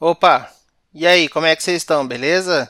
Opa, e aí, como é que vocês estão, beleza?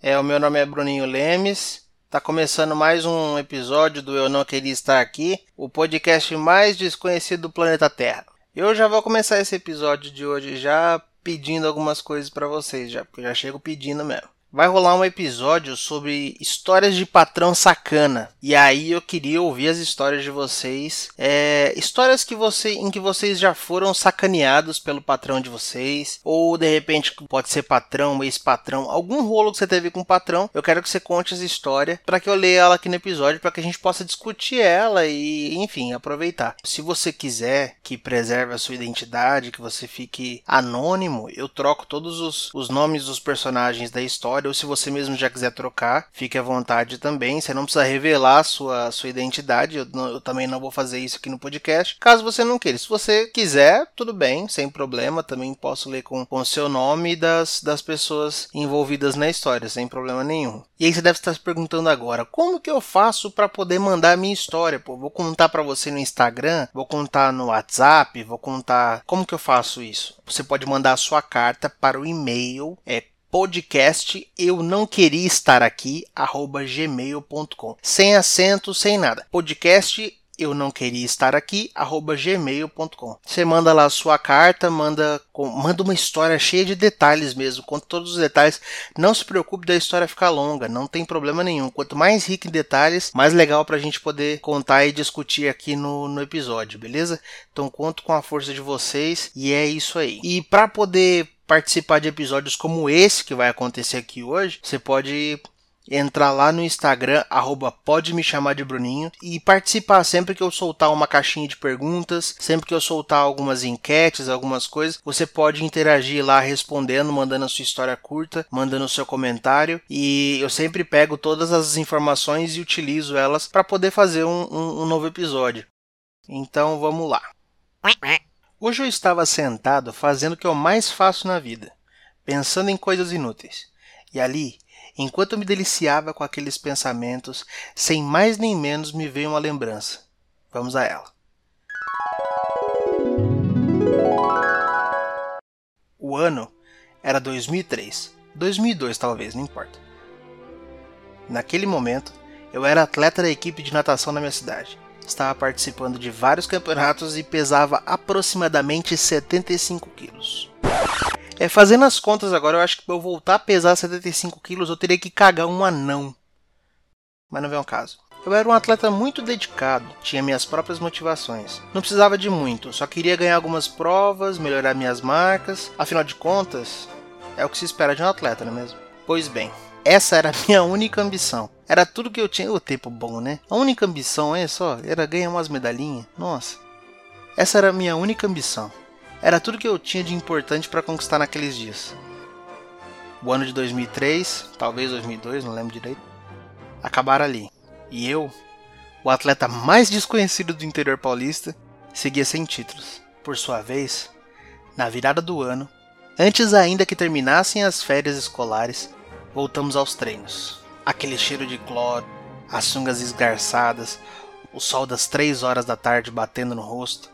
É, o meu nome é Bruninho Lemes. Tá começando mais um episódio do Eu Não Queria Estar Aqui, o podcast mais desconhecido do planeta Terra. Eu já vou começar esse episódio de hoje já pedindo algumas coisas para vocês, já, porque já chego pedindo mesmo vai rolar um episódio sobre histórias de patrão sacana. E aí eu queria ouvir as histórias de vocês, é, histórias que você, em que vocês já foram sacaneados pelo patrão de vocês, ou de repente pode ser patrão, ex-patrão, algum rolo que você teve com o patrão. Eu quero que você conte essa história para que eu leia ela aqui no episódio, para que a gente possa discutir ela e, enfim, aproveitar. Se você quiser que preserve a sua identidade, que você fique anônimo, eu troco todos os, os nomes dos personagens da história ou se você mesmo já quiser trocar, fique à vontade também. Você não precisa revelar sua, sua identidade, eu, não, eu também não vou fazer isso aqui no podcast, caso você não queira. Se você quiser, tudo bem, sem problema, também posso ler com o seu nome das, das pessoas envolvidas na história, sem problema nenhum. E aí você deve estar se perguntando agora, como que eu faço para poder mandar a minha história? Pô, vou contar para você no Instagram, vou contar no WhatsApp, vou contar. Como que eu faço isso? Você pode mandar a sua carta para o e-mail é podcast eu não queria estar aqui arroba gmail.com sem acento sem nada. Podcast eu não queria estar aqui arroba gmail.com você manda lá a sua carta manda manda uma história cheia de detalhes mesmo. Conta todos os detalhes. Não se preocupe da história ficar longa não tem problema nenhum. Quanto mais rica em detalhes mais legal para a gente poder contar e discutir aqui no, no episódio beleza? Então conto com a força de vocês e é isso aí. E para poder participar de episódios como esse que vai acontecer aqui hoje, você pode entrar lá no Instagram, arroba pode me chamar de Bruninho, e participar sempre que eu soltar uma caixinha de perguntas, sempre que eu soltar algumas enquetes, algumas coisas, você pode interagir lá respondendo, mandando a sua história curta, mandando o seu comentário, e eu sempre pego todas as informações e utilizo elas para poder fazer um, um, um novo episódio. Então vamos lá. Hoje eu estava sentado fazendo o que eu mais faço na vida, pensando em coisas inúteis. E ali, enquanto me deliciava com aqueles pensamentos, sem mais nem menos me veio uma lembrança. Vamos a ela. O ano era 2003, 2002 talvez, não importa. Naquele momento, eu era atleta da equipe de natação na minha cidade estava participando de vários campeonatos e pesava aproximadamente 75 quilos. É, fazendo as contas agora, eu acho que para eu voltar a pesar 75 quilos eu teria que cagar um anão. Mas não vem ao caso. Eu era um atleta muito dedicado, tinha minhas próprias motivações. Não precisava de muito, só queria ganhar algumas provas, melhorar minhas marcas. Afinal de contas, é o que se espera de um atleta, não é mesmo? Pois bem, essa era a minha única ambição. Era tudo que eu tinha. O tempo bom, né? A única ambição, é só, era ganhar umas medalhinhas. Nossa. Essa era a minha única ambição. Era tudo que eu tinha de importante para conquistar naqueles dias. O ano de 2003, talvez 2002, não lembro direito, acabaram ali. E eu, o atleta mais desconhecido do interior paulista, seguia sem títulos. Por sua vez, na virada do ano, antes ainda que terminassem as férias escolares, voltamos aos treinos. Aquele cheiro de cloro, as sungas esgarçadas, o sol das três horas da tarde batendo no rosto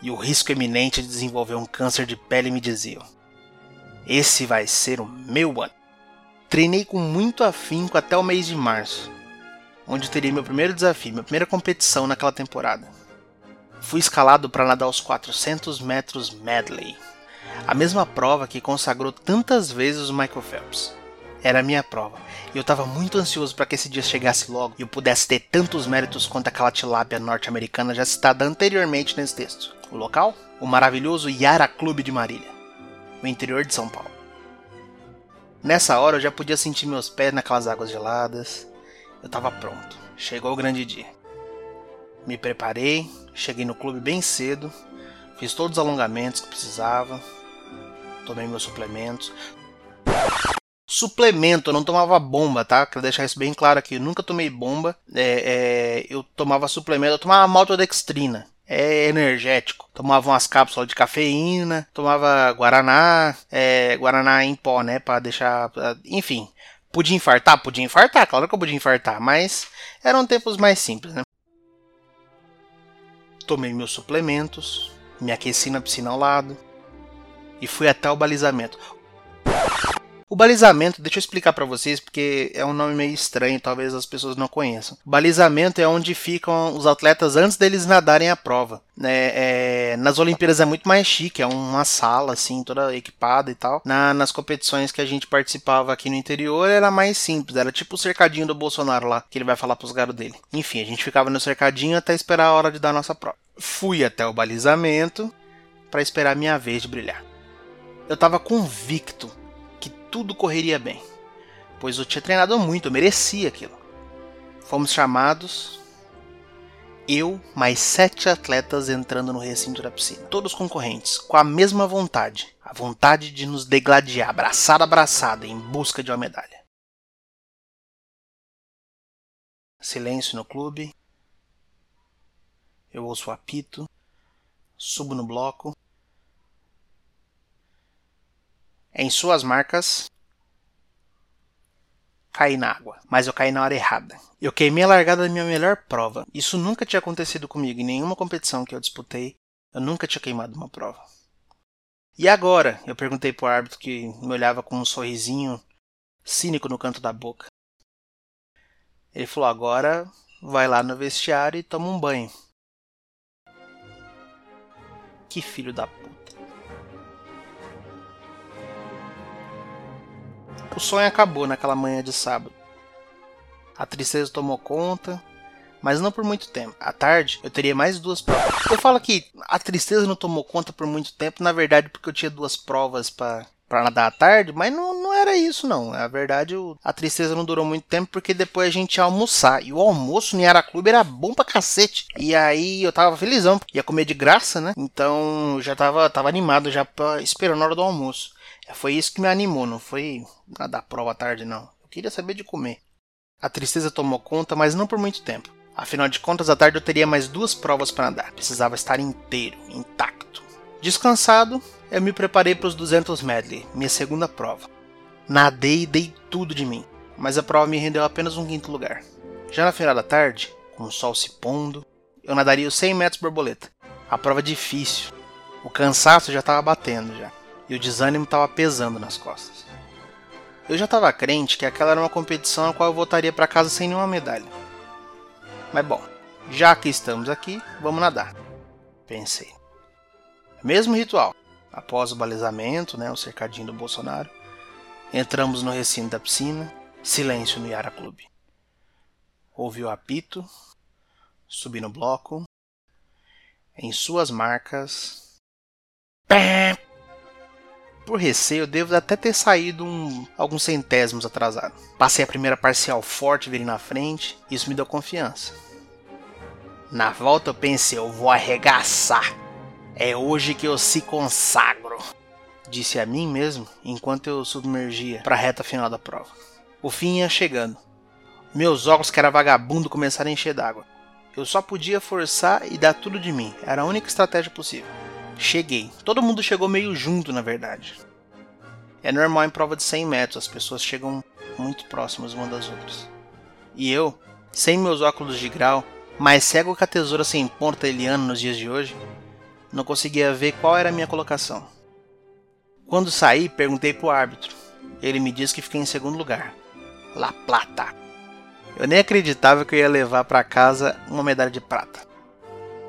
e o risco eminente de desenvolver um câncer de pele me diziam: Esse vai ser o meu ano. Treinei com muito afinco até o mês de março, onde teria meu primeiro desafio, minha primeira competição naquela temporada. Fui escalado para nadar os 400 metros medley, a mesma prova que consagrou tantas vezes o Michael Phelps. Era a minha prova. E eu estava muito ansioso para que esse dia chegasse logo e eu pudesse ter tantos méritos quanto aquela tilápia norte-americana já citada anteriormente nesse texto. O local? O maravilhoso Yara Clube de Marília, o interior de São Paulo. Nessa hora eu já podia sentir meus pés naquelas águas geladas. Eu estava pronto. Chegou o grande dia. Me preparei, cheguei no clube bem cedo, fiz todos os alongamentos que precisava, tomei meus suplementos, suplemento, eu não tomava bomba, tá? Quero deixar isso bem claro aqui. Eu nunca tomei bomba. É, é, eu tomava suplemento, eu tomava maltodextrina. É energético. Tomava umas cápsulas de cafeína, tomava guaraná, é, guaraná em pó, né? Pra deixar. Enfim, podia infartar? Podia infartar, claro que eu podia infartar, mas eram tempos mais simples, né? tomei meus suplementos, me aqueci na piscina ao lado e fui até o balizamento. O balizamento, deixa eu explicar para vocês porque é um nome meio estranho, talvez as pessoas não conheçam. Balizamento é onde ficam os atletas antes deles nadarem a prova. É, é, nas Olimpíadas é muito mais chique, é uma sala assim, toda equipada e tal. Na, nas competições que a gente participava aqui no interior era mais simples, era tipo o cercadinho do Bolsonaro lá, que ele vai falar pros garos dele. Enfim, a gente ficava no cercadinho até esperar a hora de dar a nossa prova. Fui até o balizamento para esperar minha vez de brilhar. Eu tava convicto tudo correria bem, pois eu tinha treinado muito, eu merecia aquilo. Fomos chamados, eu mais sete atletas entrando no recinto da piscina, todos concorrentes, com a mesma vontade, a vontade de nos degladiar, abraçada abraçada, em busca de uma medalha. Silêncio no clube. Eu ouço o apito, subo no bloco, Em suas marcas, caí na água, mas eu caí na hora errada. Eu queimei a largada da minha melhor prova. Isso nunca tinha acontecido comigo em nenhuma competição que eu disputei. Eu nunca tinha queimado uma prova. E agora? Eu perguntei pro árbitro que me olhava com um sorrisinho cínico no canto da boca. Ele falou: agora vai lá no vestiário e toma um banho. Que filho da puta. O sonho acabou naquela manhã de sábado. A tristeza tomou conta, mas não por muito tempo. À tarde, eu teria mais duas provas. Eu falo que a tristeza não tomou conta por muito tempo, na verdade, porque eu tinha duas provas para nadar à tarde, mas não, não era isso não. Na verdade, a tristeza não durou muito tempo porque depois a gente ia almoçar. E o almoço no Clube era bom pra cacete. E aí eu tava felizão, ia comer de graça, né? Então já tava, tava animado já pra, esperando a hora do almoço. Foi isso que me animou, não foi nadar prova à tarde, não. Eu queria saber de comer. A tristeza tomou conta, mas não por muito tempo. Afinal de contas, à tarde eu teria mais duas provas para nadar. Precisava estar inteiro, intacto. Descansado, eu me preparei para os 200 medley, minha segunda prova. Nadei e dei tudo de mim, mas a prova me rendeu apenas um quinto lugar. Já na final da tarde, com o sol se pondo, eu nadaria os 100 metros borboleta. A prova difícil. O cansaço já estava batendo já e o desânimo estava pesando nas costas. Eu já estava crente que aquela era uma competição a qual eu voltaria para casa sem nenhuma medalha. Mas bom, já que estamos aqui, vamos nadar. Pensei. Mesmo ritual. Após o balizamento, né, o cercadinho do Bolsonaro, entramos no recinto da piscina, silêncio no Yara Clube. Ouvi o apito, subi no bloco, em suas marcas. Pé! Por receio, devo até ter saído um, alguns centésimos atrasado. Passei a primeira parcial forte, virei na frente, isso me deu confiança. Na volta eu pensei, eu vou arregaçar. É hoje que eu se consagro. Disse a mim mesmo enquanto eu submergia para a reta final da prova. O fim ia chegando. Meus óculos, que era vagabundo, começaram a encher d'água. Eu só podia forçar e dar tudo de mim. Era a única estratégia possível. Cheguei. Todo mundo chegou meio junto, na verdade. É normal em prova de 100 metros, as pessoas chegam muito próximas uma das outras. E eu, sem meus óculos de grau, mais cego que a tesoura sem ponta Eliano nos dias de hoje, não conseguia ver qual era a minha colocação. Quando saí, perguntei pro árbitro. Ele me disse que fiquei em segundo lugar. La Plata. Eu nem acreditava que eu ia levar para casa uma medalha de prata.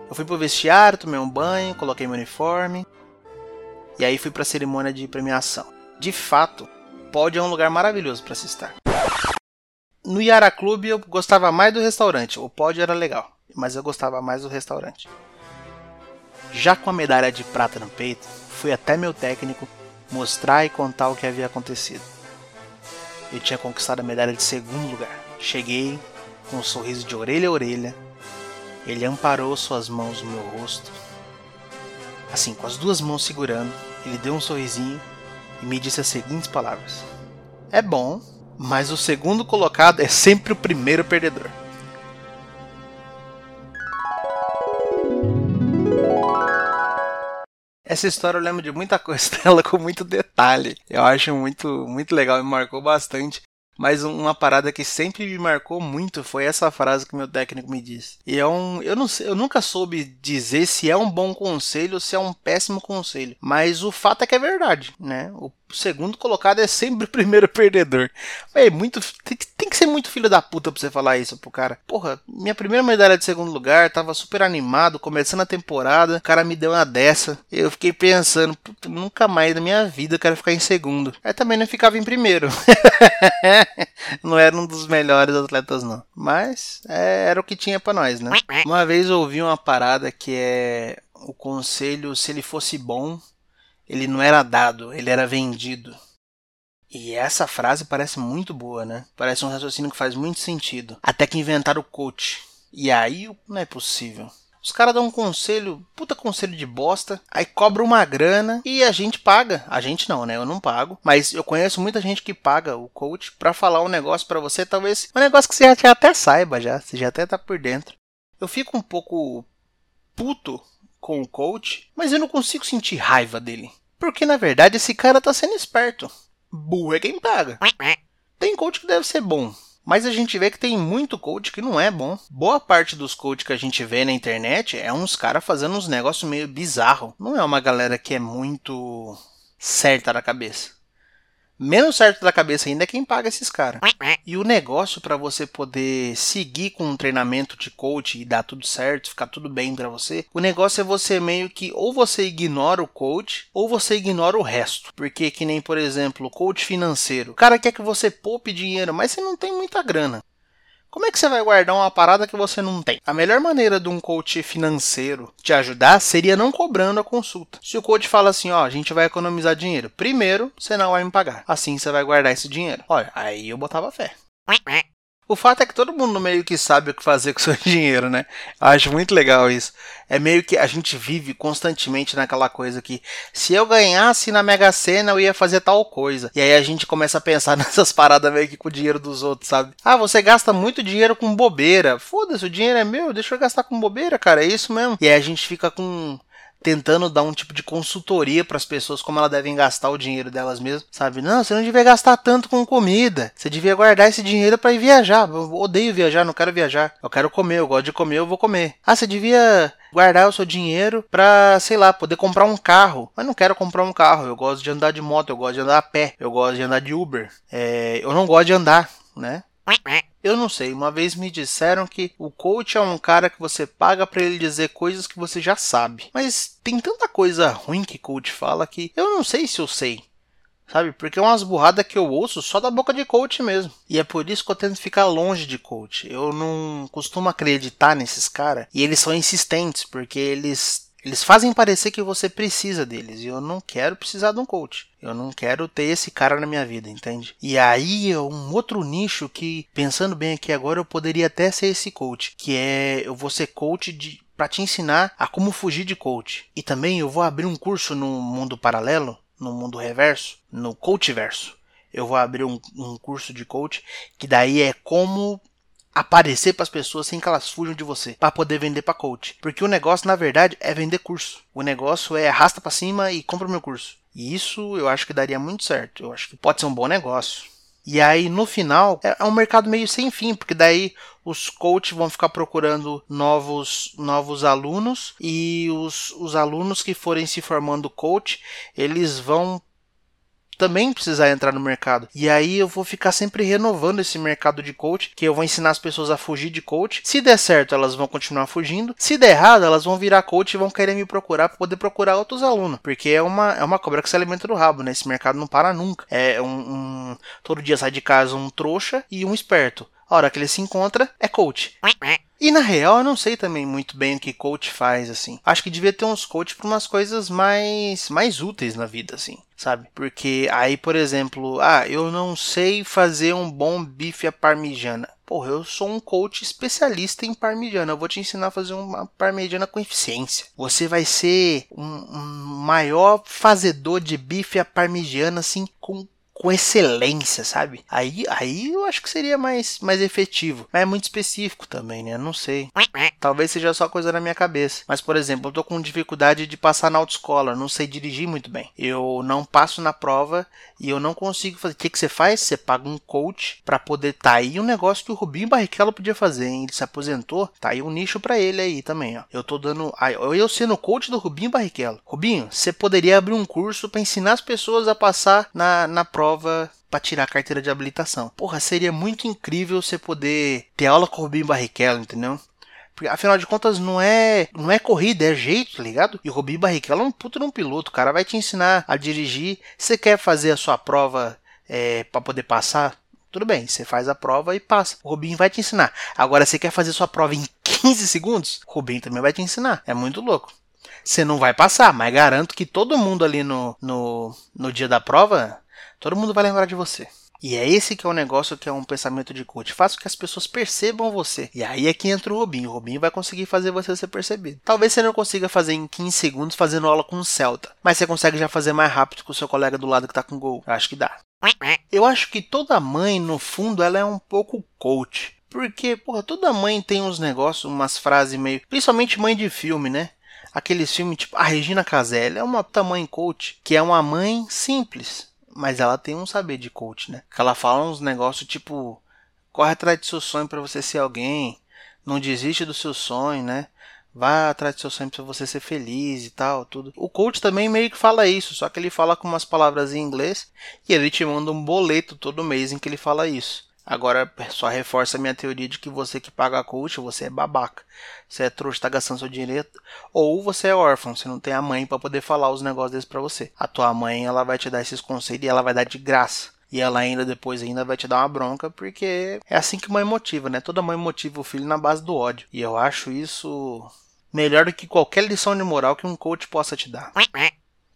Eu fui pro vestiário, tomei um banho, coloquei meu uniforme. E aí fui pra cerimônia de premiação. De fato, pódio é um lugar maravilhoso para se estar. No Yara Clube eu gostava mais do restaurante. O pódio era legal, mas eu gostava mais do restaurante. Já com a medalha de prata no peito, fui até meu técnico mostrar e contar o que havia acontecido. Eu tinha conquistado a medalha de segundo lugar. Cheguei com um sorriso de orelha a orelha ele amparou suas mãos no meu rosto. Assim, com as duas mãos segurando, ele deu um sorrisinho e me disse as seguintes palavras: É bom, mas o segundo colocado é sempre o primeiro perdedor. Essa história eu lembro de muita coisa dela com muito detalhe. Eu acho muito, muito legal, me marcou bastante. Mas uma parada que sempre me marcou muito foi essa frase que meu técnico me disse. E é um. Eu, não, eu nunca soube dizer se é um bom conselho ou se é um péssimo conselho. Mas o fato é que é verdade, né? O segundo colocado é sempre o primeiro perdedor. É muito. Tem, tem, que ser muito filho da puta pra você falar isso pro cara. Porra, minha primeira medalha de segundo lugar, tava super animado, começando a temporada, o cara me deu uma dessa. Eu fiquei pensando, nunca mais na minha vida eu quero ficar em segundo. Aí também não ficava em primeiro. não era um dos melhores atletas, não. Mas é, era o que tinha para nós, né? Uma vez eu ouvi uma parada que é o conselho, se ele fosse bom, ele não era dado, ele era vendido. E essa frase parece muito boa, né? Parece um raciocínio que faz muito sentido. Até que inventaram o coach. E aí não é possível. Os caras dão um conselho, puta conselho de bosta, aí cobra uma grana e a gente paga. A gente não, né? Eu não pago, mas eu conheço muita gente que paga o coach para falar um negócio para você, talvez um negócio que você já até saiba já, você já até tá por dentro. Eu fico um pouco puto com o coach, mas eu não consigo sentir raiva dele. Porque na verdade esse cara tá sendo esperto. Burro é quem paga. Tem coach que deve ser bom, mas a gente vê que tem muito coach que não é bom. Boa parte dos coaches que a gente vê na internet é uns caras fazendo uns negócios meio bizarro. Não é uma galera que é muito certa da cabeça. Menos certo da cabeça ainda é quem paga esses caras. E o negócio para você poder seguir com um treinamento de coach e dar tudo certo, ficar tudo bem para você, o negócio é você meio que ou você ignora o coach ou você ignora o resto. Porque que nem, por exemplo, coach financeiro. O cara quer que você poupe dinheiro, mas você não tem muita grana. Como é que você vai guardar uma parada que você não tem? A melhor maneira de um coach financeiro te ajudar seria não cobrando a consulta. Se o coach fala assim, ó, a gente vai economizar dinheiro, primeiro você não vai me pagar. Assim você vai guardar esse dinheiro. Olha, aí eu botava fé. O fato é que todo mundo meio que sabe o que fazer com o seu dinheiro, né? Eu acho muito legal isso. É meio que a gente vive constantemente naquela coisa que se eu ganhasse na Mega Sena eu ia fazer tal coisa. E aí a gente começa a pensar nessas paradas meio que com o dinheiro dos outros, sabe? Ah, você gasta muito dinheiro com bobeira. Foda-se, o dinheiro é meu, deixa eu gastar com bobeira, cara. É isso mesmo. E aí a gente fica com tentando dar um tipo de consultoria para as pessoas como elas devem gastar o dinheiro delas mesmas, sabe? Não, você não devia gastar tanto com comida. Você devia guardar esse dinheiro para ir viajar. Eu odeio viajar, não quero viajar. Eu quero comer, eu gosto de comer, eu vou comer. Ah, você devia guardar o seu dinheiro para, sei lá, poder comprar um carro. Mas não quero comprar um carro. Eu gosto de andar de moto, eu gosto de andar a pé, eu gosto de andar de Uber. É, eu não gosto de andar, né? Eu não sei, uma vez me disseram que o coach é um cara que você paga para ele dizer coisas que você já sabe. Mas tem tanta coisa ruim que coach fala que eu não sei se eu sei. Sabe? Porque é umas burradas que eu ouço só da boca de coach mesmo. E é por isso que eu tento ficar longe de coach. Eu não costumo acreditar nesses caras. E eles são insistentes, porque eles eles fazem parecer que você precisa deles e eu não quero precisar de um coach. Eu não quero ter esse cara na minha vida, entende? E aí é um outro nicho que, pensando bem aqui agora, eu poderia até ser esse coach, que é eu vou ser coach de para te ensinar a como fugir de coach. E também eu vou abrir um curso no mundo paralelo, no mundo reverso, no coach verso. Eu vou abrir um, um curso de coach que daí é como aparecer para as pessoas sem que elas fujam de você, para poder vender para coach. Porque o negócio na verdade é vender curso. O negócio é arrasta para cima e compra o meu curso. E isso eu acho que daria muito certo. Eu acho que pode ser um bom negócio. E aí, no final, é, é um mercado meio sem fim, porque daí os coaches vão ficar procurando novos, novos alunos e os, os alunos que forem se formando coach, eles vão também precisar entrar no mercado. E aí eu vou ficar sempre renovando esse mercado de coach, que eu vou ensinar as pessoas a fugir de coach. Se der certo, elas vão continuar fugindo. Se der errado, elas vão virar coach e vão querer me procurar para poder procurar outros alunos, porque é uma é uma cobra que se alimenta do rabo, né? Esse mercado não para nunca. É um, um todo dia sai de casa um trouxa e um esperto. A hora que ele se encontra é coach. E na real, eu não sei também muito bem o que coach faz, assim. Acho que devia ter uns coach para umas coisas mais, mais úteis na vida, assim, sabe? Porque aí, por exemplo, ah, eu não sei fazer um bom bife à parmigiana. Porra, eu sou um coach especialista em parmigiana. Eu vou te ensinar a fazer uma parmigiana com eficiência. Você vai ser um, um maior fazedor de bife à parmigiana, assim, com com excelência, sabe? Aí, aí eu acho que seria mais, mais efetivo. Mas é muito específico também, né? Não sei. Talvez seja só coisa na minha cabeça. Mas, por exemplo, eu tô com dificuldade de passar na autoescola. Não sei dirigir muito bem. Eu não passo na prova e eu não consigo fazer. O que, que você faz? Você paga um coach para poder. Tá aí um negócio que o Rubinho Barrichello podia fazer, hein? Ele se aposentou. Tá aí um nicho para ele aí também, ó. Eu tô dando. Eu sendo coach do Rubinho Barrichello. Rubinho, você poderia abrir um curso para ensinar as pessoas a passar na, na prova para tirar a carteira de habilitação. Porra, seria muito incrível você poder ter aula com o Rubinho Barrichello, entendeu? Porque, afinal de contas, não é não é corrida, é jeito, tá ligado? E o Rubinho Barrichello é um puto de um piloto. O cara vai te ensinar a dirigir. Você quer fazer a sua prova é, para poder passar? Tudo bem, você faz a prova e passa. O Rubinho vai te ensinar. Agora, você quer fazer sua prova em 15 segundos? O Rubinho também vai te ensinar. É muito louco. Você não vai passar, mas garanto que todo mundo ali no, no, no dia da prova, todo mundo vai lembrar de você. E é esse que é o negócio que é um pensamento de coach. Faça com que as pessoas percebam você. E aí é que entra o Robinho. O Robinho vai conseguir fazer você ser percebido. Talvez você não consiga fazer em 15 segundos fazendo aula com o Celta. Mas você consegue já fazer mais rápido com o seu colega do lado que tá com gol. Eu acho que dá. Eu acho que toda mãe, no fundo, ela é um pouco coach. Porque, porra, toda mãe tem uns negócios, umas frases meio. Principalmente mãe de filme, né? Aqueles filmes tipo a Regina Casella é uma tamanho coach, que é uma mãe simples mas ela tem um saber de coach, né? Que ela fala uns negócios tipo: corre atrás do seu sonho para você ser alguém, não desiste do seu sonho, né? Vá atrás do seu sonho para você ser feliz e tal, tudo. O coach também meio que fala isso, só que ele fala com umas palavras em inglês e ele te manda um boleto todo mês em que ele fala isso. Agora só reforça a minha teoria de que você que paga a coach, você é babaca. Você é trouxa, tá gastando seu dinheiro. Ou você é órfão, você não tem a mãe para poder falar os negócios desses pra você. A tua mãe, ela vai te dar esses conselhos e ela vai dar de graça. E ela ainda depois ainda vai te dar uma bronca, porque é assim que mãe motiva, né? Toda mãe motiva o filho na base do ódio. E eu acho isso melhor do que qualquer lição de moral que um coach possa te dar.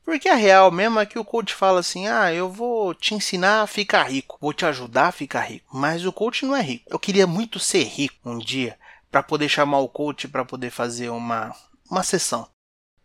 Porque a real mesmo é que o coach fala assim: ah, eu vou te ensinar a ficar rico, vou te ajudar a ficar rico. Mas o coach não é rico. Eu queria muito ser rico um dia para poder chamar o coach para poder fazer uma, uma sessão.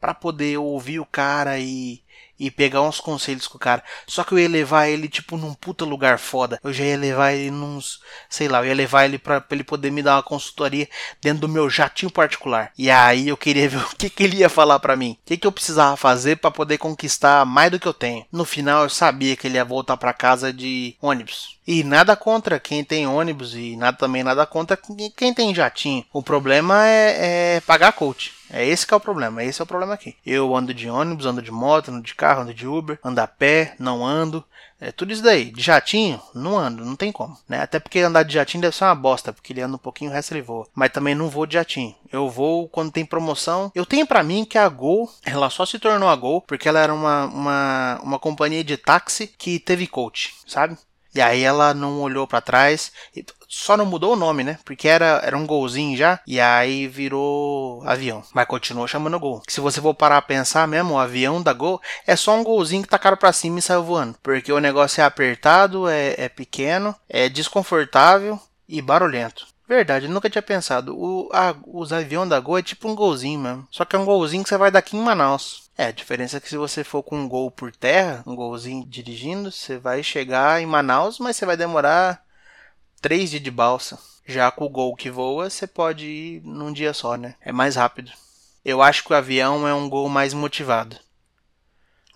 Para poder ouvir o cara e e pegar uns conselhos com o cara. Só que eu ia levar ele, tipo, num puta lugar foda. Eu já ia levar ele nos. Sei lá, eu ia levar ele pra, pra ele poder me dar uma consultoria dentro do meu jatinho particular. E aí eu queria ver o que, que ele ia falar para mim. O que, que eu precisava fazer para poder conquistar mais do que eu tenho. No final eu sabia que ele ia voltar para casa de ônibus. E nada contra quem tem ônibus e nada também nada contra quem tem jatinho. O problema é, é pagar coach. É esse que é o problema, esse é o problema aqui. Eu ando de ônibus, ando de moto, ando de carro, ando de Uber, ando a pé, não ando. É tudo isso daí. De jatinho, não ando, não tem como. Né? Até porque andar de jatinho deve ser uma bosta, porque ele anda um pouquinho, o resto ele voa. Mas também não vou de jatinho. Eu vou quando tem promoção. Eu tenho para mim que a Gol, ela só se tornou a Gol porque ela era uma, uma, uma companhia de táxi que teve coach, sabe? E aí ela não olhou para trás. Só não mudou o nome, né? Porque era, era um golzinho já. E aí virou avião. Mas continuou chamando gol. Se você for parar a pensar mesmo, o avião da gol é só um golzinho que tacaram pra cima e saiu voando. Porque o negócio é apertado, é, é pequeno, é desconfortável e barulhento. Verdade, nunca tinha pensado. O, a, os aviões da Gol é tipo um golzinho mesmo. Só que é um golzinho que você vai daqui em Manaus. É, a diferença é que se você for com um gol por terra, um golzinho dirigindo, você vai chegar em Manaus, mas você vai demorar três dias de balsa. Já com o gol que voa, você pode ir num dia só, né? É mais rápido. Eu acho que o avião é um gol mais motivado.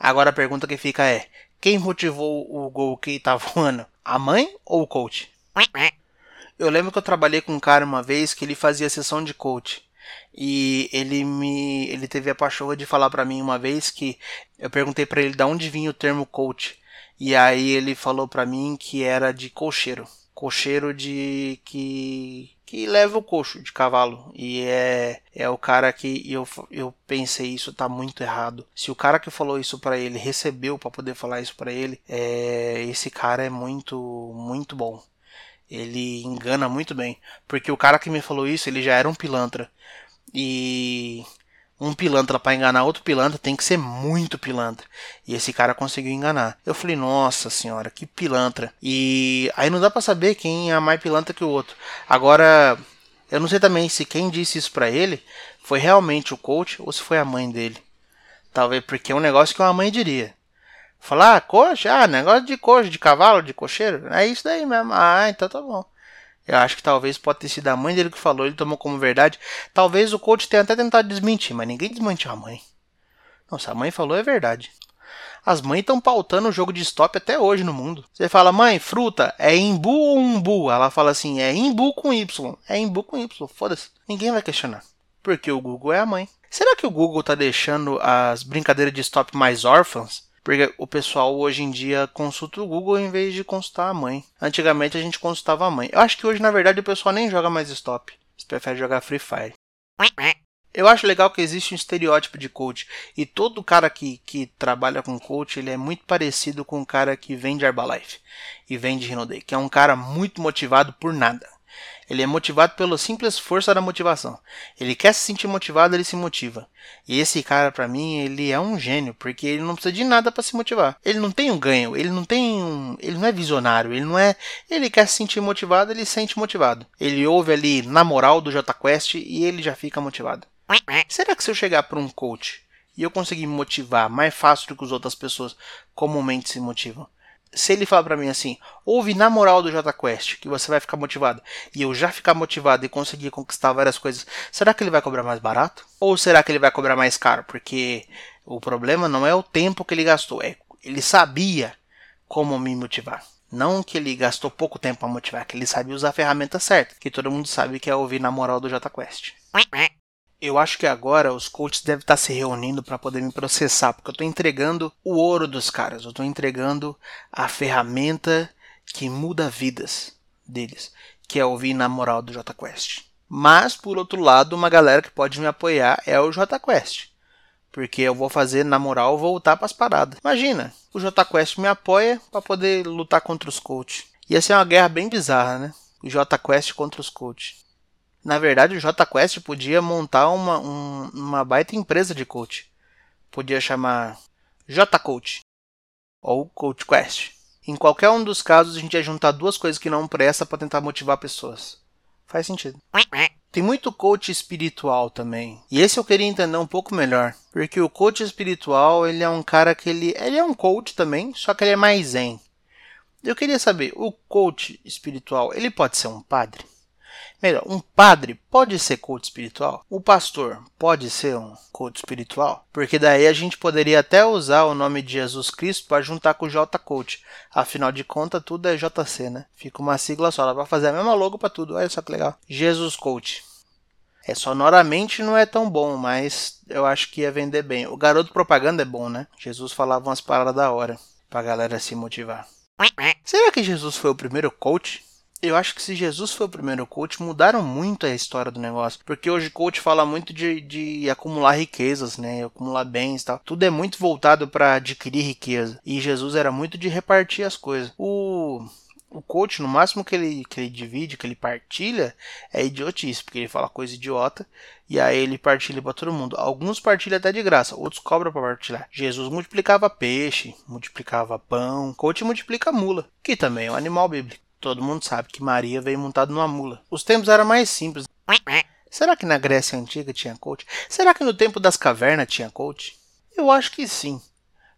Agora a pergunta que fica é: quem motivou o gol que tá voando? A mãe ou o coach? Eu lembro que eu trabalhei com um cara uma vez que ele fazia sessão de coach. E ele me ele teve a pachorra de falar para mim uma vez que eu perguntei para ele de onde vinha o termo coach. E aí ele falou para mim que era de cocheiro. Cocheiro de que que leva o coxo de cavalo e é é o cara que eu, eu pensei isso tá muito errado. Se o cara que falou isso para ele recebeu para poder falar isso para ele, é esse cara é muito muito bom. Ele engana muito bem, porque o cara que me falou isso, ele já era um pilantra. E um pilantra para enganar outro pilantra tem que ser muito pilantra. E esse cara conseguiu enganar. Eu falei, nossa senhora, que pilantra. E aí não dá para saber quem é mais pilantra que o outro. Agora, eu não sei também se quem disse isso para ele foi realmente o coach ou se foi a mãe dele. Talvez porque é um negócio que uma mãe diria. Falar, ah, ah, negócio de coxa, de cavalo, de cocheiro. É isso daí mesmo. Ah, então tá bom. Eu acho que talvez pode ter sido a mãe dele que falou, ele tomou como verdade. Talvez o coach tenha até tentado desmentir, mas ninguém desmentiu a mãe. Nossa, a mãe falou é verdade. As mães estão pautando o jogo de stop até hoje no mundo. Você fala, mãe, fruta, é imbu ou umbu? Ela fala assim, é imbu com Y. É imbu com Y, foda-se. Ninguém vai questionar. Porque o Google é a mãe. Será que o Google está deixando as brincadeiras de stop mais órfãs? Porque o pessoal hoje em dia consulta o Google em vez de consultar a mãe. Antigamente a gente consultava a mãe. Eu acho que hoje, na verdade, o pessoal nem joga mais stop. Eles preferem jogar Free Fire. Eu acho legal que existe um estereótipo de coach. E todo cara que, que trabalha com coach, ele é muito parecido com o cara que vende Herbalife e vende Rinode, que é um cara muito motivado por nada. Ele é motivado pela simples força da motivação. Ele quer se sentir motivado, ele se motiva. E esse cara, para mim, ele é um gênio, porque ele não precisa de nada para se motivar. Ele não tem um ganho, ele não tem um, ele não é visionário, ele não é, ele quer se sentir motivado, ele se sente motivado. Ele ouve ali na moral do JQuest e ele já fica motivado. Será que se eu chegar para um coach e eu conseguir me motivar mais fácil do que as outras pessoas comumente se motivam? Se ele falar para mim assim, ouve na moral do JQuest que você vai ficar motivado, e eu já ficar motivado e conseguir conquistar várias coisas, será que ele vai cobrar mais barato? Ou será que ele vai cobrar mais caro? Porque o problema não é o tempo que ele gastou, é ele sabia como me motivar. Não que ele gastou pouco tempo para motivar, que ele sabia usar a ferramenta certa, que todo mundo sabe que é ouvir na moral do JQuest. Eu acho que agora os coaches devem estar se reunindo para poder me processar, porque eu estou entregando o ouro dos caras, eu estou entregando a ferramenta que muda vidas deles, que é ouvir na moral do JQuest. Mas, por outro lado, uma galera que pode me apoiar é o JQuest. Porque eu vou fazer, na moral, voltar para as paradas. Imagina, o JQuest me apoia para poder lutar contra os coaches. Ia ser uma guerra bem bizarra, né? O JQuest contra os coaches. Na verdade, o JQuest podia montar uma, um, uma baita empresa de coach. Podia chamar JCoach ou CoachQuest. Em qualquer um dos casos, a gente ia juntar duas coisas que não prestam para tentar motivar pessoas. Faz sentido. Tem muito coach espiritual também. E esse eu queria entender um pouco melhor. Porque o coach espiritual, ele é um cara que ele, ele é um coach também, só que ele é mais zen. Eu queria saber, o coach espiritual, ele pode ser um padre? Melhor, um padre pode ser coach espiritual? O pastor pode ser um coach espiritual? Porque daí a gente poderia até usar o nome de Jesus Cristo para juntar com o J Coach. Afinal de contas, tudo é JC, né? Fica uma sigla só, dá para fazer a mesma logo para tudo. Olha só que legal. Jesus Coach. É, sonoramente não é tão bom, mas eu acho que ia vender bem. O garoto propaganda é bom, né? Jesus falava umas paradas da hora pra galera se motivar. Será que Jesus foi o primeiro coach? Eu acho que se Jesus foi o primeiro coach, mudaram muito a história do negócio. Porque hoje coach fala muito de, de acumular riquezas, né? Acumular bens e tal. Tudo é muito voltado para adquirir riqueza. E Jesus era muito de repartir as coisas. O o coach, no máximo que ele, que ele divide, que ele partilha, é idiotice, porque ele fala coisa idiota e aí ele partilha para todo mundo. Alguns partilham até de graça, outros cobram para partilhar. Jesus multiplicava peixe, multiplicava pão, coach multiplica mula, que também é um animal bíblico. Todo mundo sabe que Maria veio montada numa mula. Os tempos eram mais simples. Será que na Grécia Antiga tinha coach? Será que no tempo das cavernas tinha coach? Eu acho que sim.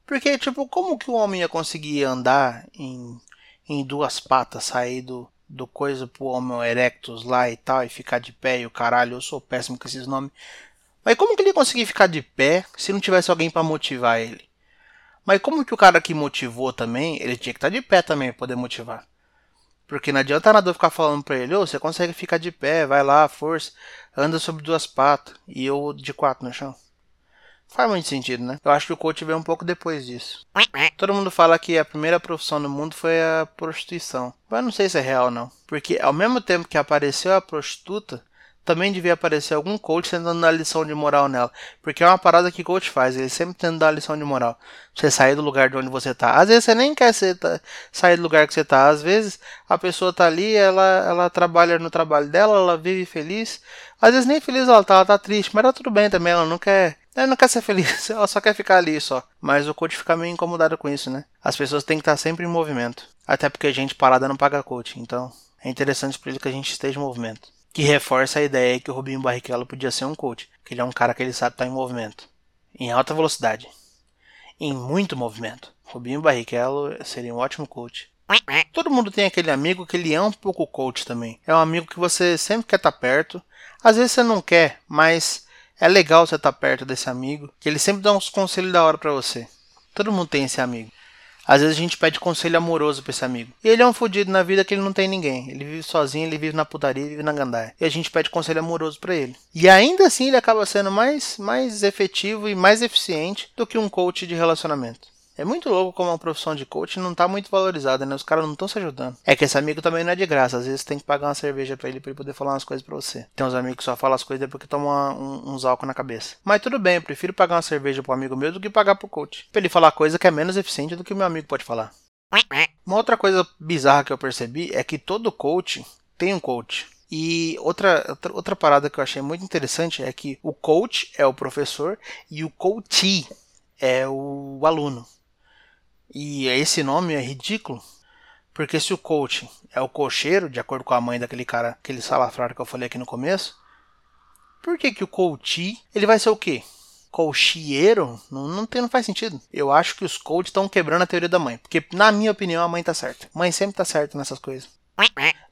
Porque, tipo, como que o homem ia conseguir andar em, em duas patas, sair do, do coisa pro Homo erectus lá e tal, e ficar de pé e o caralho, eu sou péssimo com esses nomes. Mas como que ele ia conseguir ficar de pé se não tivesse alguém para motivar ele? Mas como que o cara que motivou também, ele tinha que estar tá de pé também pra poder motivar. Porque não adianta nada eu ficar falando pra ele, ô, oh, você consegue ficar de pé, vai lá, força, anda sobre duas patas, e eu de quatro no chão. Faz muito sentido, né? Eu acho que o coach veio um pouco depois disso. Todo mundo fala que a primeira profissão do mundo foi a prostituição. Mas não sei se é real não. Porque ao mesmo tempo que apareceu a prostituta, também devia aparecer algum coach tentando dar lição de moral nela. Porque é uma parada que coach faz, ele sempre tenta dar lição de moral. Você sair do lugar de onde você tá. Às vezes você nem quer ser, tá, sair do lugar que você tá. Às vezes a pessoa tá ali, ela, ela trabalha no trabalho dela, ela vive feliz. Às vezes nem feliz ela tá, ela tá triste, mas tá tudo bem também, ela não quer. Ela não quer ser feliz, ela só quer ficar ali só. Mas o coach fica meio incomodado com isso, né? As pessoas têm que estar sempre em movimento. Até porque gente parada não paga coach, então é interessante para ele que a gente esteja em movimento que reforça a ideia que o Rubinho Barrichello podia ser um coach, que ele é um cara que ele sabe estar em movimento, em alta velocidade. em muito movimento. Rubinho Barrichello seria um ótimo coach. Todo mundo tem aquele amigo que ele é um pouco coach também. É um amigo que você sempre quer estar perto. Às vezes você não quer, mas é legal você estar perto desse amigo, que ele sempre dá uns conselhos da hora para você. Todo mundo tem esse amigo. Às vezes a gente pede conselho amoroso pra esse amigo. E ele é um fudido na vida que ele não tem ninguém. Ele vive sozinho, ele vive na putaria, vive na gandaia. E a gente pede conselho amoroso para ele. E ainda assim ele acaba sendo mais, mais efetivo e mais eficiente do que um coach de relacionamento. É muito louco como a profissão de coach não tá muito valorizada, né? Os caras não estão se ajudando. É que esse amigo também não é de graça. Às vezes tem que pagar uma cerveja para ele pra ele poder falar umas coisas pra você. Tem uns amigos que só falam as coisas depois que tomam um, uns álcool na cabeça. Mas tudo bem, eu prefiro pagar uma cerveja pro amigo meu do que pagar pro coach. Pra ele falar coisa que é menos eficiente do que o meu amigo pode falar. Uma outra coisa bizarra que eu percebi é que todo coach tem um coach. E outra, outra, outra parada que eu achei muito interessante é que o coach é o professor e o coachee é o aluno. E esse nome é ridículo, porque se o coach é o cocheiro, de acordo com a mãe daquele cara, aquele salafrário que eu falei aqui no começo, por que, que o coach ele vai ser o quê? Cocheiro? Não, não, tem, não faz sentido. Eu acho que os coaches estão quebrando a teoria da mãe, porque na minha opinião a mãe tá certa. Mãe sempre tá certa nessas coisas.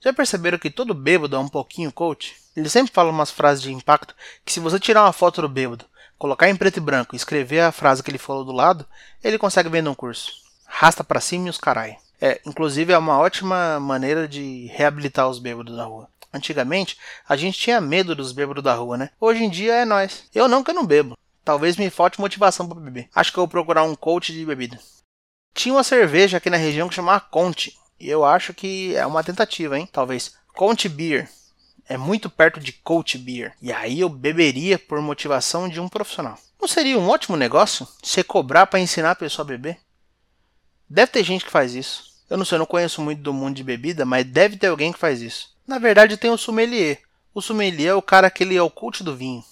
Já perceberam que todo bêbado é um pouquinho coach? Ele sempre fala umas frases de impacto que se você tirar uma foto do bêbado, colocar em preto e branco e escrever a frase que ele falou do lado, ele consegue vender um curso rasta para cima e os carai. É, inclusive é uma ótima maneira de reabilitar os bêbados da rua. Antigamente, a gente tinha medo dos bêbados da rua, né? Hoje em dia é nós. Eu não que eu não bebo. Talvez me falte motivação para beber. Acho que eu vou procurar um coach de bebida. Tinha uma cerveja aqui na região que chamava Conte. E eu acho que é uma tentativa, hein? Talvez. Conte Beer. É muito perto de Coach Beer. E aí eu beberia por motivação de um profissional. Não seria um ótimo negócio? Você cobrar para ensinar a pessoa a beber? Deve ter gente que faz isso. Eu não sei, eu não conheço muito do mundo de bebida, mas deve ter alguém que faz isso. Na verdade, tem o sommelier. O sommelier é o cara que ele é o culto do vinho.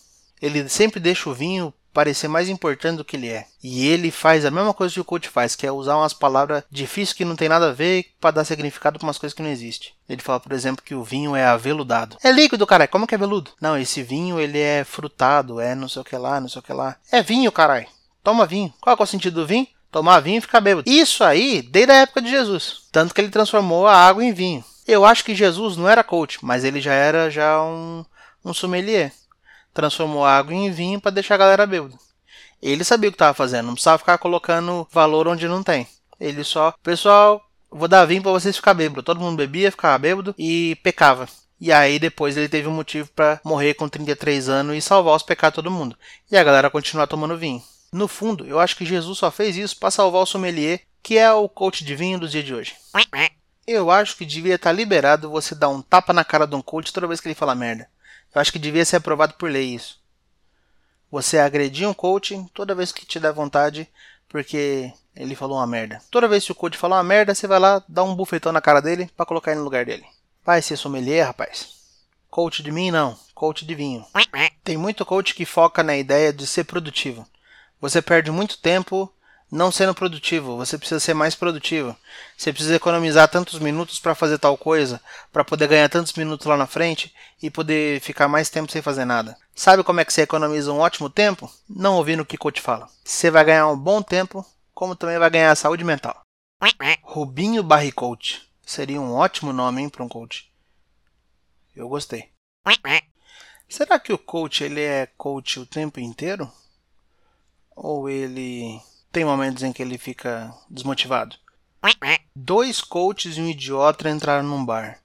Ele sempre deixa o vinho parecer mais importante do que ele é. E ele faz a mesma coisa que o coach faz, que é usar umas palavras difíceis que não tem nada a ver para dar significado para umas coisas que não existem. Ele fala, por exemplo, que o vinho é aveludado. É líquido, cara. Como que é veludo? Não, esse vinho ele é frutado, é não sei o que lá, não sei o que lá. É vinho, caralho. Toma vinho. Qual é o sentido do vinho? Tomar vinho e ficar bêbado. Isso aí desde a época de Jesus, tanto que ele transformou a água em vinho. Eu acho que Jesus não era coach, mas ele já era já um, um sommelier. Transformou a água em vinho para deixar a galera bêbada. Ele sabia o que estava fazendo, não precisava ficar colocando valor onde não tem. Ele só, pessoal, vou dar vinho para vocês ficar bêbado. Todo mundo bebia, ficava bêbado e pecava. E aí depois ele teve um motivo para morrer com 33 anos e salvar os pecados de todo mundo. E a galera continuar tomando vinho. No fundo, eu acho que Jesus só fez isso para salvar o sommelier, que é o coach de vinho do dia de hoje. Eu acho que devia estar tá liberado você dar um tapa na cara de um coach toda vez que ele fala merda. Eu acho que devia ser aprovado por lei isso. Você agredir um coach toda vez que te der vontade, porque ele falou uma merda. Toda vez que o coach falar uma merda, você vai lá dar um bufetão na cara dele para colocar ele no lugar dele. Vai ser sommelier, rapaz. Coach de mim, não. Coach de vinho. Tem muito coach que foca na ideia de ser produtivo. Você perde muito tempo não sendo produtivo. Você precisa ser mais produtivo. Você precisa economizar tantos minutos para fazer tal coisa, para poder ganhar tantos minutos lá na frente e poder ficar mais tempo sem fazer nada. Sabe como é que você economiza um ótimo tempo? Não ouvindo o que coach fala. Você vai ganhar um bom tempo, como também vai ganhar saúde mental. Rubinho Barry Coach. Seria um ótimo nome para um coach. Eu gostei. Será que o coach ele é coach o tempo inteiro? Ou ele tem momentos em que ele fica desmotivado? Dois coaches e um idiota entraram num bar.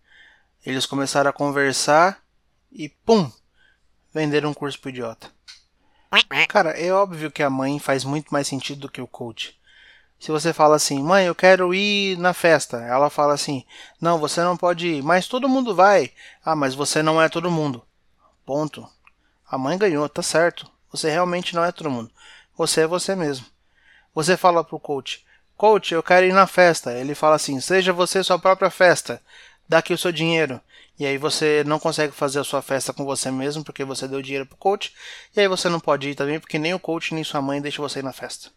Eles começaram a conversar e pum! Venderam um curso pro idiota. Cara, é óbvio que a mãe faz muito mais sentido do que o coach. Se você fala assim, mãe, eu quero ir na festa, ela fala assim, não, você não pode ir, mas todo mundo vai. Ah, mas você não é todo mundo. Ponto. A mãe ganhou, tá certo. Você realmente não é todo mundo. Você é você mesmo. Você fala pro coach: Coach, eu quero ir na festa. Ele fala assim: Seja você sua própria festa. Dá aqui o seu dinheiro. E aí você não consegue fazer a sua festa com você mesmo porque você deu dinheiro pro coach. E aí você não pode ir também porque nem o coach nem sua mãe deixam você ir na festa.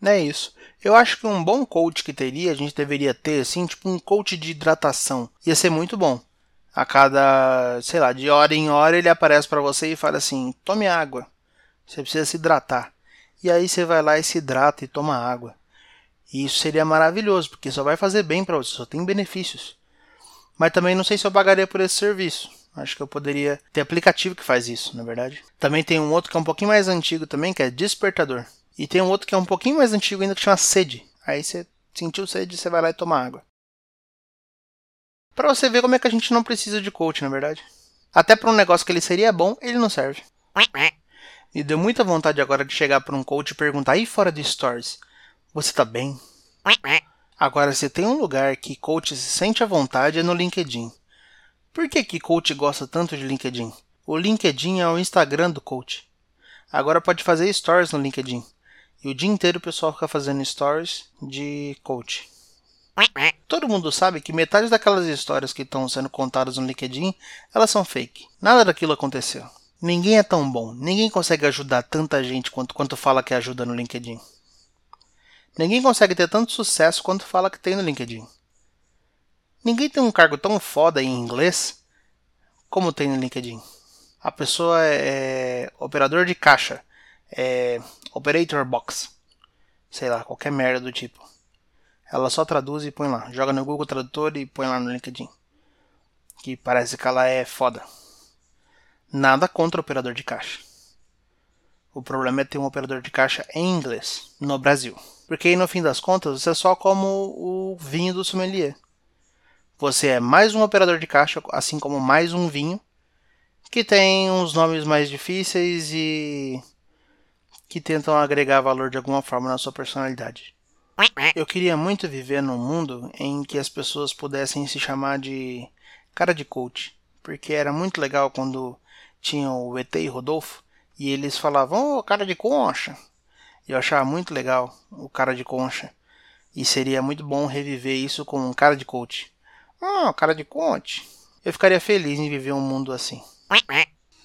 Não é isso. Eu acho que um bom coach que teria, a gente deveria ter, assim, tipo um coach de hidratação. Ia ser muito bom. A cada, sei lá, de hora em hora ele aparece para você e fala assim: tome água. Você precisa se hidratar. e aí você vai lá e se hidrata e toma água. E isso seria maravilhoso, porque só vai fazer bem para você, só tem benefícios. Mas também não sei se eu pagaria por esse serviço. Acho que eu poderia ter aplicativo que faz isso, na verdade. Também tem um outro que é um pouquinho mais antigo também, que é despertador. E tem um outro que é um pouquinho mais antigo ainda que chama sede. Aí você sentiu sede, você vai lá e toma água. Para você ver como é que a gente não precisa de coach, na verdade. Até para um negócio que ele seria bom, ele não serve. Me deu muita vontade agora de chegar para um coach e perguntar aí fora de stories, você tá bem? Agora, se tem um lugar que coach se sente à vontade é no LinkedIn. Por que que coach gosta tanto de LinkedIn? O LinkedIn é o Instagram do coach. Agora pode fazer stories no LinkedIn. E o dia inteiro o pessoal fica fazendo stories de coach. Todo mundo sabe que metade daquelas histórias que estão sendo contadas no LinkedIn, elas são fake. Nada daquilo aconteceu. Ninguém é tão bom, ninguém consegue ajudar tanta gente quanto, quanto fala que ajuda no LinkedIn. Ninguém consegue ter tanto sucesso quanto fala que tem no LinkedIn. Ninguém tem um cargo tão foda em inglês como tem no LinkedIn. A pessoa é, é operador de caixa, é operator box, sei lá, qualquer merda do tipo. Ela só traduz e põe lá, joga no Google Tradutor e põe lá no LinkedIn. Que parece que ela é foda. Nada contra o operador de caixa. O problema é ter um operador de caixa em inglês no Brasil. Porque aí no fim das contas você é só como o vinho do sommelier. Você é mais um operador de caixa, assim como mais um vinho, que tem uns nomes mais difíceis e que tentam agregar valor de alguma forma na sua personalidade. Eu queria muito viver num mundo em que as pessoas pudessem se chamar de cara de coach, porque era muito legal quando tinham o ET e Rodolfo e eles falavam, ô oh, cara de concha. Eu achava muito legal o cara de concha. E seria muito bom reviver isso com um cara de coach. Ah, cara de coach. Eu ficaria feliz em viver um mundo assim.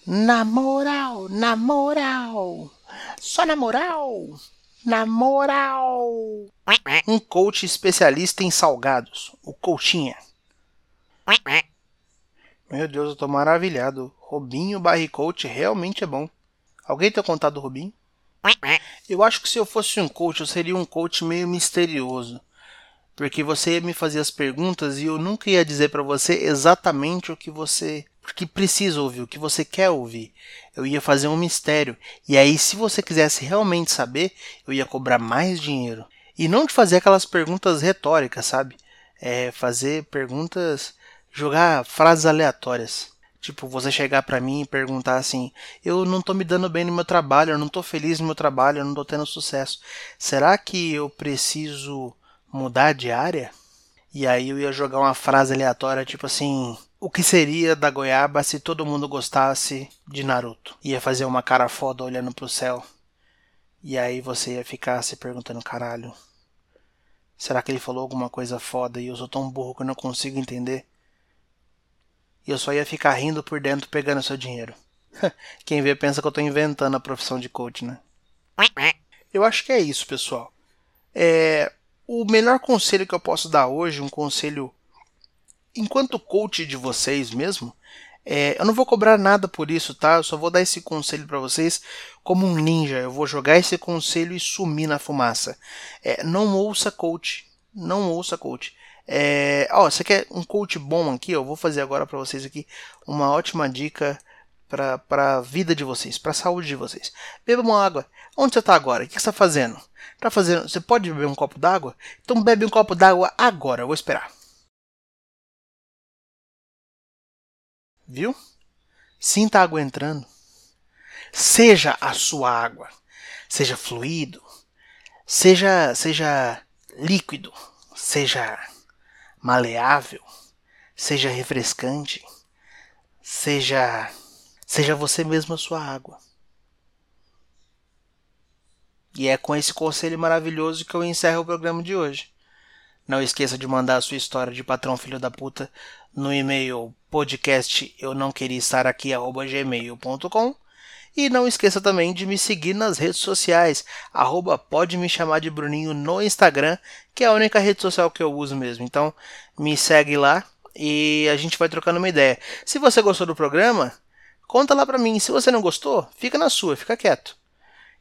Na moral, na moral. Só na moral. Na moral. Um coach especialista em salgados. O coachinha. Meu Deus, eu tô maravilhado. Robinho Barry Coach realmente é bom. Alguém tem contato do Robinho? Eu acho que se eu fosse um coach, eu seria um coach meio misterioso. Porque você ia me fazer as perguntas e eu nunca ia dizer para você exatamente o que você que precisa ouvir, o que você quer ouvir. Eu ia fazer um mistério. E aí, se você quisesse realmente saber, eu ia cobrar mais dinheiro. E não te fazer aquelas perguntas retóricas, sabe? É fazer perguntas, jogar frases aleatórias. Tipo, você chegar para mim e perguntar assim: eu não tô me dando bem no meu trabalho, eu não tô feliz no meu trabalho, eu não tô tendo sucesso. Será que eu preciso mudar de área? E aí eu ia jogar uma frase aleatória, tipo assim: o que seria da goiaba se todo mundo gostasse de Naruto? Ia fazer uma cara foda olhando pro céu. E aí você ia ficar se perguntando: caralho, será que ele falou alguma coisa foda e eu sou tão burro que eu não consigo entender? E eu só ia ficar rindo por dentro pegando seu dinheiro. Quem vê pensa que eu estou inventando a profissão de coach, né? Eu acho que é isso, pessoal. É, o melhor conselho que eu posso dar hoje, um conselho enquanto coach de vocês mesmo, é, eu não vou cobrar nada por isso, tá? Eu só vou dar esse conselho para vocês como um ninja. Eu vou jogar esse conselho e sumir na fumaça. É, não ouça coach. Não ouça coach. É, ó, você quer um coach bom aqui? Eu vou fazer agora para vocês aqui uma ótima dica para a vida de vocês, para a saúde de vocês. Beba uma água. Onde você está agora? O que você está fazendo? Tá fazendo? Você pode beber um copo d'água? Então bebe um copo d'água agora. Eu vou esperar. Viu? Sinta a água entrando. Seja a sua água. Seja fluido. Seja, seja líquido. Seja maleável, seja refrescante, seja seja você mesmo a sua água. E é com esse conselho maravilhoso que eu encerro o programa de hoje. Não esqueça de mandar a sua história de patrão filho da puta no e-mail podcast eu não queria estar aqui gmail.com e não esqueça também de me seguir nas redes sociais, arroba pode me chamar de Bruninho no Instagram, que é a única rede social que eu uso mesmo. Então me segue lá e a gente vai trocando uma ideia. Se você gostou do programa, conta lá pra mim. Se você não gostou, fica na sua, fica quieto.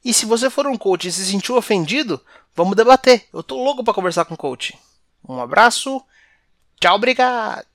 E se você for um coach e se sentiu ofendido, vamos debater. Eu tô louco para conversar com o coach. Um abraço. Tchau, obrigado.